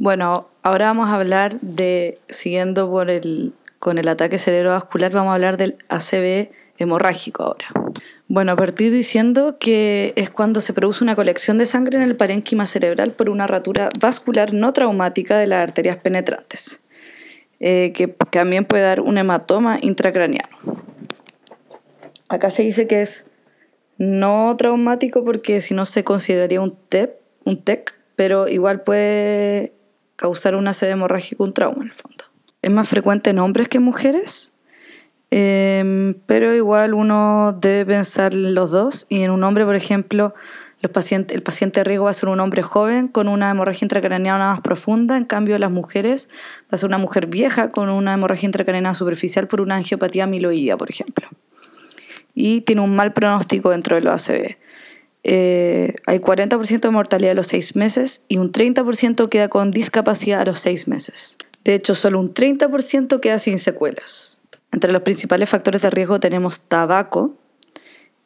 Bueno, ahora vamos a hablar de, siguiendo con el ataque cerebrovascular, vamos a hablar del ACV hemorrágico ahora. Bueno, a partir diciendo que es cuando se produce una colección de sangre en el parénquima cerebral por una ratura vascular no traumática de las arterias penetrantes, eh, que también puede dar un hematoma intracraniano. Acá se dice que es no traumático porque si no se consideraría un TEP, un TEC, pero igual puede causar una sede hemorrágica, un trauma en el fondo. Es más frecuente en hombres que en mujeres, em, pero igual uno debe pensar en los dos. Y en un hombre, por ejemplo, el paciente de riesgo va a ser un hombre joven con una hemorragia intracraneana más profunda, en cambio las mujeres va a ser una mujer vieja con una hemorragia intracraneana superficial por una angiopatía amiloidea, por ejemplo. Y tiene un mal pronóstico dentro de los ACV. Eh, hay 40% de mortalidad a los 6 meses y un 30% queda con discapacidad a los 6 meses. De hecho, solo un 30% queda sin secuelas. Entre los principales factores de riesgo tenemos tabaco,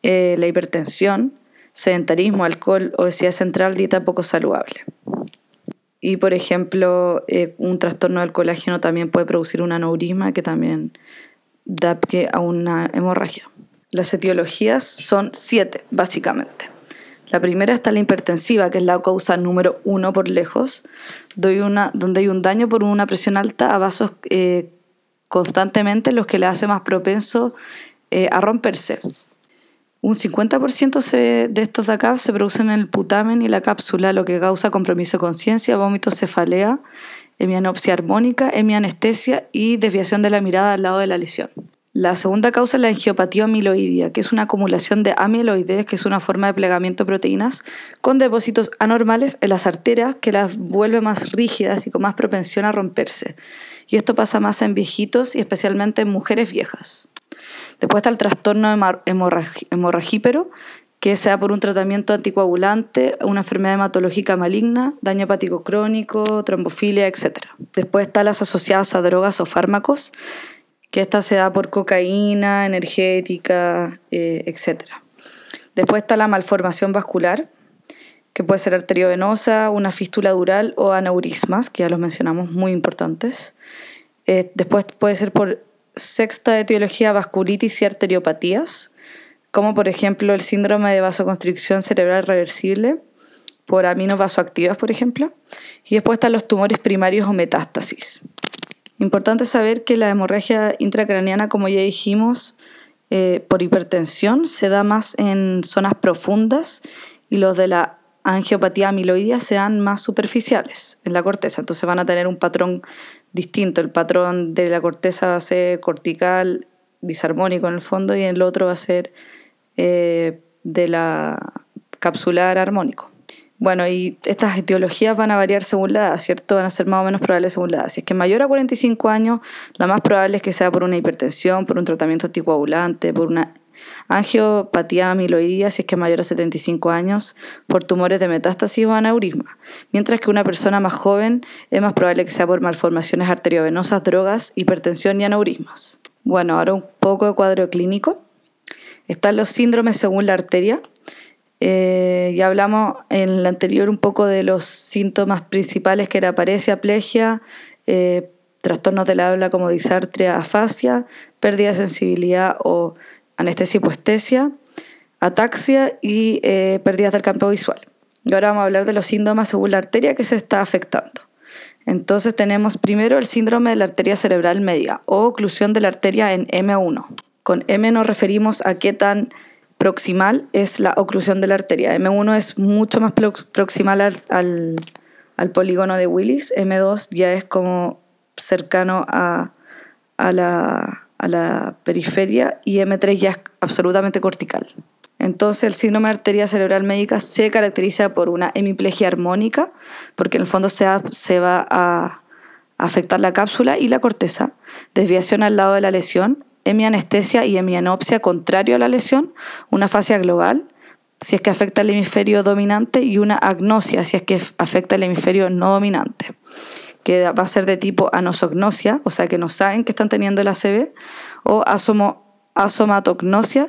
eh, la hipertensión, sedentarismo, alcohol, obesidad central, dieta poco saludable. Y por ejemplo, eh, un trastorno del colágeno también puede producir un aneurisma que también da pie a una hemorragia. Las etiologías son siete, básicamente. La primera está la hipertensiva, que es la causa número uno por lejos, donde hay un daño por una presión alta a vasos eh, constantemente, los que le hace más propenso eh, a romperse. Un 50% de estos de acá se producen en el putamen y la cápsula, lo que causa compromiso de conciencia, vómito, cefalea, hemianopsia armónica, hemianestesia y desviación de la mirada al lado de la lesión. La segunda causa es la angiopatía amiloidea, que es una acumulación de amiloides, que es una forma de plegamiento de proteínas, con depósitos anormales en las arterias que las vuelve más rígidas y con más propensión a romperse. Y esto pasa más en viejitos y especialmente en mujeres viejas. Después está el trastorno hemorragípero, que sea por un tratamiento anticoagulante, una enfermedad hematológica maligna, daño hepático crónico, trombofilia, etc. Después están las asociadas a drogas o fármacos, que esta se da por cocaína, energética, eh, etc. Después está la malformación vascular, que puede ser arteriovenosa, una fístula dural o aneurismas, que ya los mencionamos, muy importantes. Eh, después puede ser por sexta etiología vasculitis y arteriopatías, como por ejemplo el síndrome de vasoconstricción cerebral reversible por aminos vasoactivas, por ejemplo. Y después están los tumores primarios o metástasis. Importante saber que la hemorragia intracraniana, como ya dijimos, eh, por hipertensión se da más en zonas profundas y los de la angiopatía amiloidea sean más superficiales en la corteza. Entonces van a tener un patrón distinto. El patrón de la corteza va a ser cortical, disarmónico en el fondo, y el otro va a ser eh, de la capsular armónico. Bueno, y estas etiologías van a variar según la edad, ¿cierto? Van a ser más o menos probables según la edad. Si es que mayor a 45 años, la más probable es que sea por una hipertensión, por un tratamiento anticoagulante, por una angiopatía amiloidea, si es que mayor a 75 años, por tumores de metástasis o aneurisma. Mientras que una persona más joven es más probable que sea por malformaciones arteriovenosas, drogas, hipertensión y aneurismas. Bueno, ahora un poco de cuadro clínico. Están los síndromes según la arteria, eh, ya hablamos en el anterior un poco de los síntomas principales que era paresia, plegia, eh, trastornos del habla como disartria, afasia, pérdida de sensibilidad o anestesia hipoestesia, ataxia y eh, pérdidas del campo visual. Y ahora vamos a hablar de los síntomas según la arteria que se está afectando. Entonces tenemos primero el síndrome de la arteria cerebral media o oclusión de la arteria en M1. Con M nos referimos a qué tan proximal es la oclusión de la arteria. M1 es mucho más proximal al, polígono de Willis. M2 ya es como cercano a, la, a la periferia y M3 ya es absolutamente cortical. Entonces el síndrome de arteria cerebral médica se caracteriza por una hemiplegia armónica, porque en el fondo se va a afectar la cápsula y la corteza, desviación al lado de la lesión, hemianestesia y hemianopsia contrario a la lesión, una fascia global, si es que afecta el hemisferio dominante, y una agnosia, si es que afecta el hemisferio no dominante, que va a ser de tipo anosognosia, o sea que no saben que están teniendo el ACV, o asomatognosia,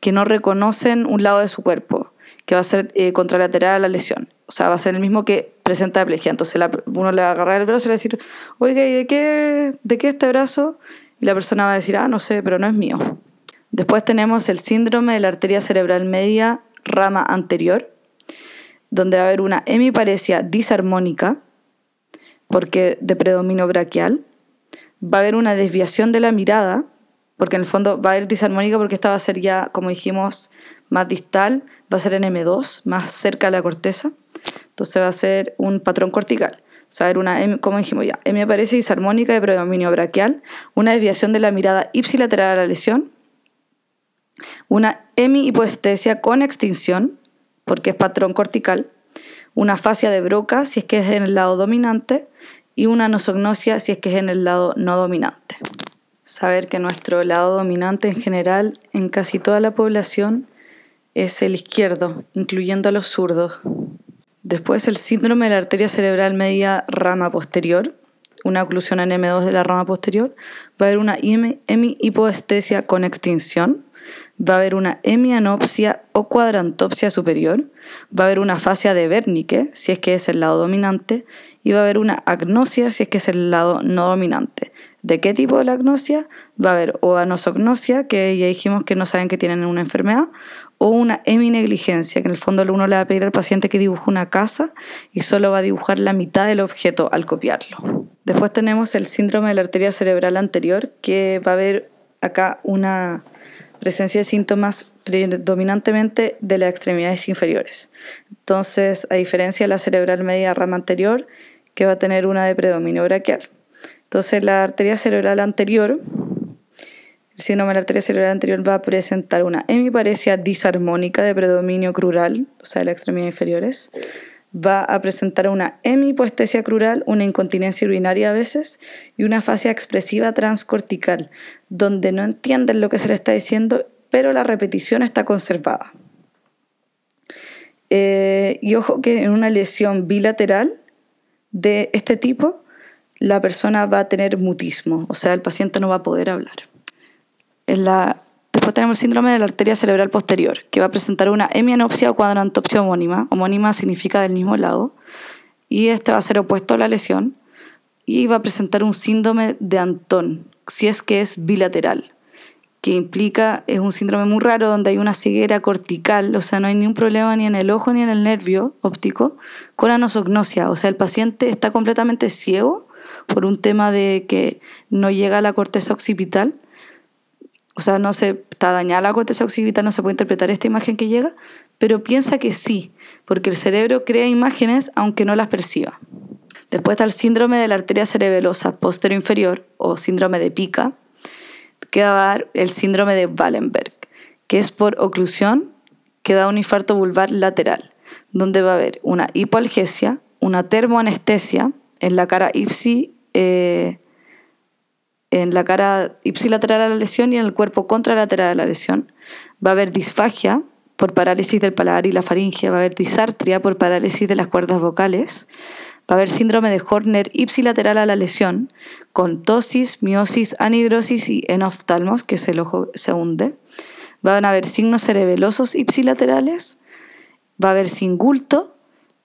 que no reconocen un lado de su cuerpo, que va a ser eh, contralateral a la lesión. O sea, va a ser el mismo que presenta aplejía. Entonces la- uno le va a agarrar el brazo y le va a decir, oiga, ¿y de qué, de qué este brazo? Y la persona va a decir, ah, no sé, pero no es mío. Después tenemos el síndrome de la arteria cerebral media rama anterior, donde va a haber una hemiparesia disarmónica, porque de predominio braquial. Va a haber una desviación de la mirada, porque en el fondo va a haber disarmónica porque esta va a ser ya, como dijimos, más distal, va a ser en M2, más cerca de la corteza. Entonces va a ser un patrón cortical. Haber una, como dijimos ya, hemiparesia disarmónica de predominio braquial, una desviación de la mirada ipsilateral a la lesión, una hemihipoestesia con extinción, porque es patrón cortical, una fascia de Broca si es que es en el lado dominante y una nosognosia si es que es en el lado no dominante. Saber que nuestro lado dominante en general en casi toda la población es el izquierdo, incluyendo a los zurdos. Después el síndrome de la arteria cerebral media rama posterior, una oclusión en M2 de la rama posterior, va a haber una hemi- hemihipoestesia con extinción, va a haber una hemianopsia o cuadrantopsia superior, va a haber una fascia de Wernicke, si es que es el lado dominante, y va a haber una agnosia, si es que es el lado no dominante. ¿De qué tipo de agnosia? Va a haber o anosognosia, que ya dijimos que no saben que tienen una enfermedad, o una heminegligencia, que en el fondo uno le va a pedir al paciente que dibuje una casa y solo va a dibujar la mitad del objeto al copiarlo. Después tenemos el síndrome de la arteria cerebral anterior, que va a haber acá una presencia de síntomas predominantemente de las extremidades inferiores. Entonces, a diferencia de la cerebral media rama anterior, que va a tener una de predominio braquial. Entonces, la arteria cerebral anterior, el síndrome de la arteria cerebral anterior va a presentar una hemiparesia disarmónica de predominio crural, o sea, de las extremidades inferiores. Va a presentar una hemipoestesia crural, una incontinencia urinaria a veces y una fascia expresiva transcortical, donde no entienden lo que se le está diciendo, pero la repetición está conservada. Eh, y ojo que en una lesión bilateral de este tipo, la persona va a tener mutismo, o sea, el paciente no va a poder hablar. La, después tenemos el síndrome de la arteria cerebral posterior, que va a presentar una hemianopsia o cuadrantopsia homónima. Homónima significa del mismo lado. Y este va a ser opuesto a la lesión. Y va a presentar un síndrome de Antón, si es que es bilateral, que implica, es un síndrome muy raro donde hay una ceguera cortical, o sea, no hay ningún problema ni en el ojo ni en el nervio óptico, con anosognosia. O sea, el paciente está completamente ciego por un tema de que no llega a la corteza occipital o sea, no se está dañada la corteza occipital, no se puede interpretar esta imagen que llega, pero piensa que sí, porque el cerebro crea imágenes aunque no las perciba. Después está el síndrome de la arteria cerebelosa posterior inferior o síndrome de pica, que va a dar el síndrome de Wallenberg, que es por oclusión que da un infarto vulvar lateral, donde va a haber una hipoalgesia, una termoanestesia en la cara ipsi, eh, en la cara ipsilateral a la lesión y en el cuerpo contralateral a la lesión. Va a haber disfagia por parálisis del paladar y la faringe, va a haber disartria por parálisis de las cuerdas vocales, va a haber síndrome de Horner ipsilateral a la lesión, con tosis, miosis, anhidrosis y enoftalmos, que es el ojo se hunde. Van a haber signos cerebelosos ipsilaterales, va a haber singulto,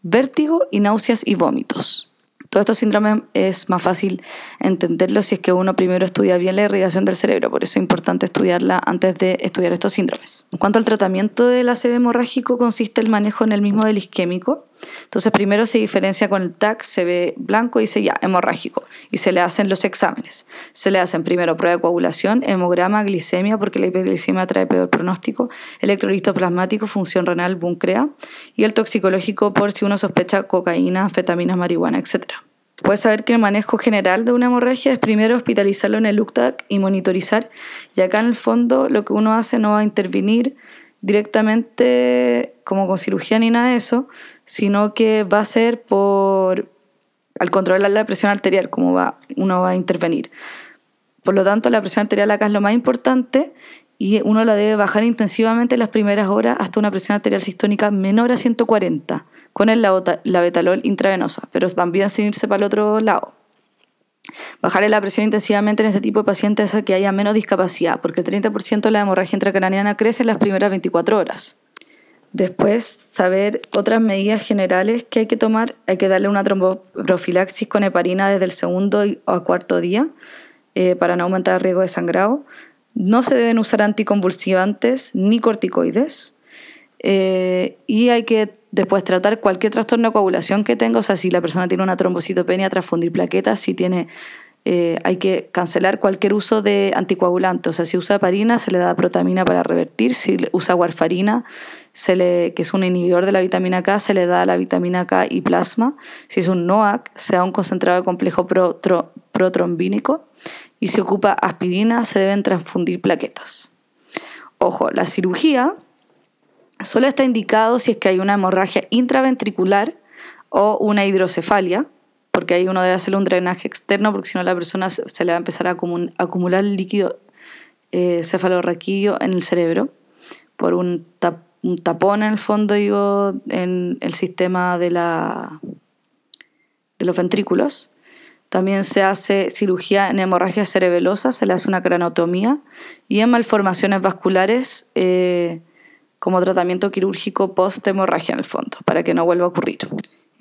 vértigo y náuseas y vómitos. Todos estos síndromes es más fácil entenderlos si es que uno primero estudia bien la irrigación del cerebro, por eso es importante estudiarla antes de estudiar estos síndromes. En cuanto al tratamiento del ACV hemorrágico, consiste el manejo en el mismo del isquémico. Entonces, primero se diferencia con el TAC, se ve blanco y dice ya, hemorrágico, y se le hacen los exámenes. Se le hacen primero prueba de coagulación, hemograma, glicemia, porque la hiperglicemia trae peor pronóstico, electrolito plasmático, función renal, buncrea, y el toxicológico por si uno sospecha cocaína, anfetaminas, marihuana, etc. Puedes saber que el manejo general de una hemorragia es primero hospitalizarlo en el UCTAC y monitorizar. Y acá en el fondo lo que uno hace no va a intervenir directamente como con cirugía ni nada de eso, sino que va a ser por al controlar la presión arterial, como va, uno va a intervenir. Por lo tanto, la presión arterial acá es lo más importante y uno la debe bajar intensivamente las primeras horas hasta una presión arterial sistónica menor a 140 con el labetalol intravenosa, pero también sin irse para el otro lado. Bajar la presión intensivamente en este tipo de pacientes hace que haya menos discapacidad, porque el 30% de la hemorragia intracraniana crece en las primeras 24 horas. Después, saber otras medidas generales que hay que tomar. Hay que darle una tromboprofilaxis con heparina desde el segundo o cuarto día eh, para no aumentar el riesgo de sangrado. No se deben usar anticonvulsivantes ni corticoides. Eh, y hay que después tratar cualquier trastorno de coagulación que tenga. O sea, si la persona tiene una trombocitopenia, transfundir plaquetas. Si tiene eh, hay que cancelar cualquier uso de anticoagulante. O sea, si usa heparina, se le da protamina para revertir. Si usa warfarina, se le, que es un inhibidor de la vitamina K, se le da la vitamina K y plasma. Si es un NOAC, se da un concentrado de complejo protrombínico. Y si ocupa aspirina, se deben transfundir plaquetas. Ojo, la cirugía solo está indicado si es que hay una hemorragia intraventricular o una hidrocefalia porque ahí uno debe hacer un drenaje externo, porque si no la persona se le va a empezar a acumular líquido eh, cefalorraquídeo en el cerebro por un, tapón en el fondo, digo, en el sistema de, la, de los ventrículos. También se hace cirugía en hemorragia cerebelosa, se le hace una cranotomía y en malformaciones vasculares eh, como tratamiento quirúrgico post-hemorragia en el fondo, para que no vuelva a ocurrir.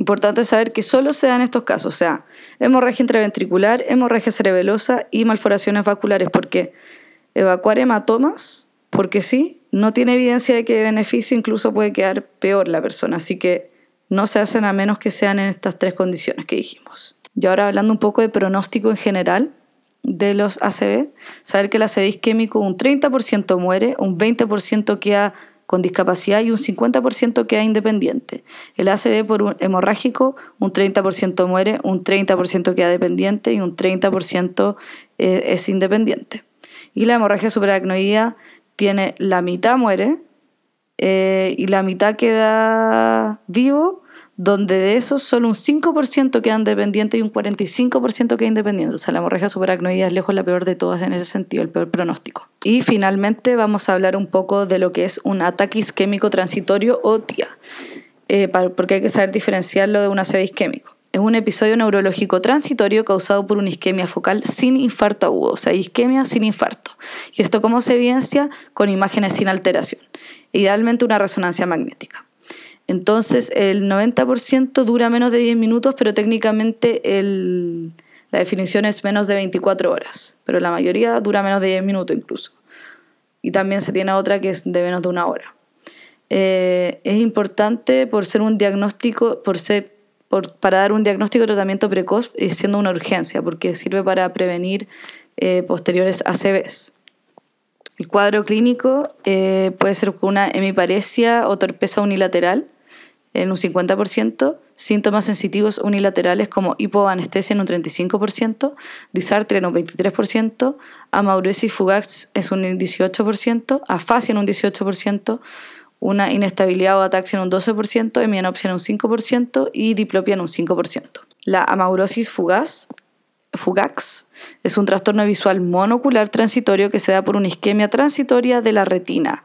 Importante saber que solo se dan estos casos, o sea, hemorragia intraventricular, hemorragia cerebelosa y malformaciones vasculares, porque evacuar hematomas, porque sí, no tiene evidencia de que beneficio, incluso puede quedar peor la persona, así que no se hacen a menos que sean en estas tres condiciones que dijimos. Y ahora hablando un poco de pronóstico en general de los ACV, saber que el ACV isquémico un 30% muere, un 20% queda con discapacidad y un 50% queda independiente. El ACV por un hemorrágico, un 30% muere, un 30% queda dependiente y un 30% eh, es independiente. Y la hemorragia supraracnoidea tiene la mitad muere eh, y la mitad queda vivo donde de esos solo un 5% quedan dependientes y un 45% queda independiente. O sea, la hemorragia subaracnoidea es lejos la peor de todas en ese sentido, el peor pronóstico. Y finalmente vamos a hablar un poco de lo que es un ataque isquémico transitorio o TIA, eh, porque hay que saber diferenciarlo de un ACV isquémico. Es un episodio neurológico transitorio causado por una isquemia focal sin infarto agudo, o sea, isquemia sin infarto. ¿Y esto cómo se evidencia? Con imágenes sin alteración, idealmente una resonancia magnética. Entonces el 90% dura menos de 10 minutos, pero técnicamente la definición es menos de 24 horas, pero la mayoría dura menos de 10 minutos incluso. Y también se tiene otra que es de menos de una hora. Eh, es importante por ser un diagnóstico, por ser, para dar un diagnóstico de tratamiento precoz, y siendo una urgencia, porque sirve para prevenir eh, posteriores ACVs. El cuadro clínico eh, puede ser una hemiparesia o torpeza unilateral, en un 50%, síntomas sensitivos unilaterales como hipoanestesia en un 35%, disartria en un 23%, amaurosis fugax es un 18%, afasia en un 18%, una inestabilidad o ataxia en un 12%, hemianopsia en un 5% y diplopia en un 5%. La amaurosis fugaz Fugax es un trastorno visual monocular transitorio que se da por una isquemia transitoria de la retina,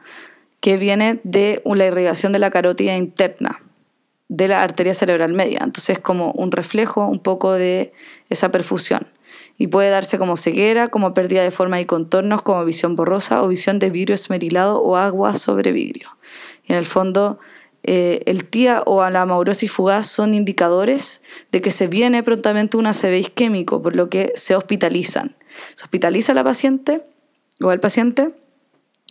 que viene de la irrigación de la carótida interna de la arteria cerebral media. Entonces es como un reflejo un poco de esa perfusión. Y puede darse como ceguera, como pérdida de forma y contornos, como visión borrosa o visión de vidrio esmerilado o agua sobre vidrio. Y en el fondo, eh, el TIA o la amaurosis fugaz son indicadores de que se viene prontamente un ACV isquémico, por lo que se hospitalizan. Se hospitaliza la paciente o el paciente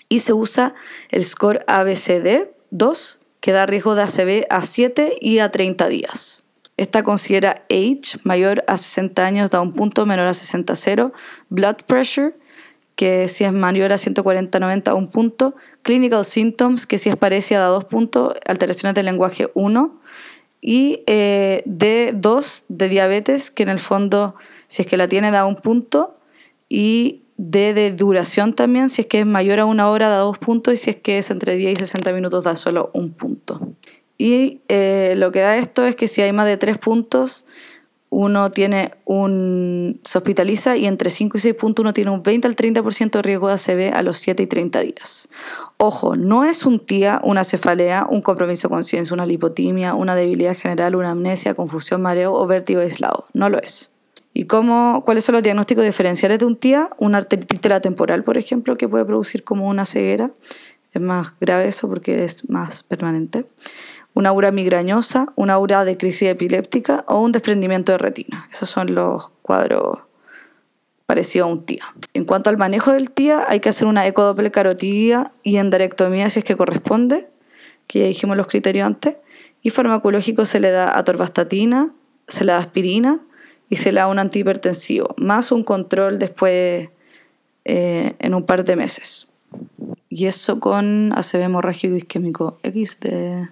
y se usa el score ABCD2 que da riesgo de ACV a 7 y a 30 días. Esta considera age, mayor a 60 años da un punto, menor a 60 0, blood pressure, que si es mayor a 140-90 un punto, clinical symptoms, que si es parecida da dos puntos, alteraciones del lenguaje 1, y eh, D2 de diabetes, que en el fondo, si es que la tiene, da un punto, y D de duración también, si es que es mayor a una hora da dos puntos y si es que es entre 10 y 60 minutos da solo un punto. Y eh, lo que da esto es que si hay más de tres puntos, uno tiene un, se hospitaliza y entre 5 y 6 puntos uno tiene un 20 al 30% de riesgo de ACV a los 7 y 30 días. Ojo, no es un TIA, una cefalea, un compromiso de conciencia, una lipotimia, una debilidad general, una amnesia, confusión, mareo o vértigo aislado. No lo es. ¿Y cómo, cuáles son los diagnósticos diferenciales de un TIA? Una arteritis temporal, por ejemplo, que puede producir como una ceguera es más grave eso porque es más permanente. Una aura migrañosa, una aura de crisis epiléptica o un desprendimiento de retina. Esos son los cuadros parecidos a un TIA. En cuanto al manejo del TIA, hay que hacer una ecodoppler carotidia y endarectomía si es que corresponde, que ya dijimos los criterios antes. Y farmacológico se le da atorvastatina, se le da aspirina y se le da un antihipertensivo, más un control después eh, en un par de meses. Y eso con ACV hemorrágico isquémico XD.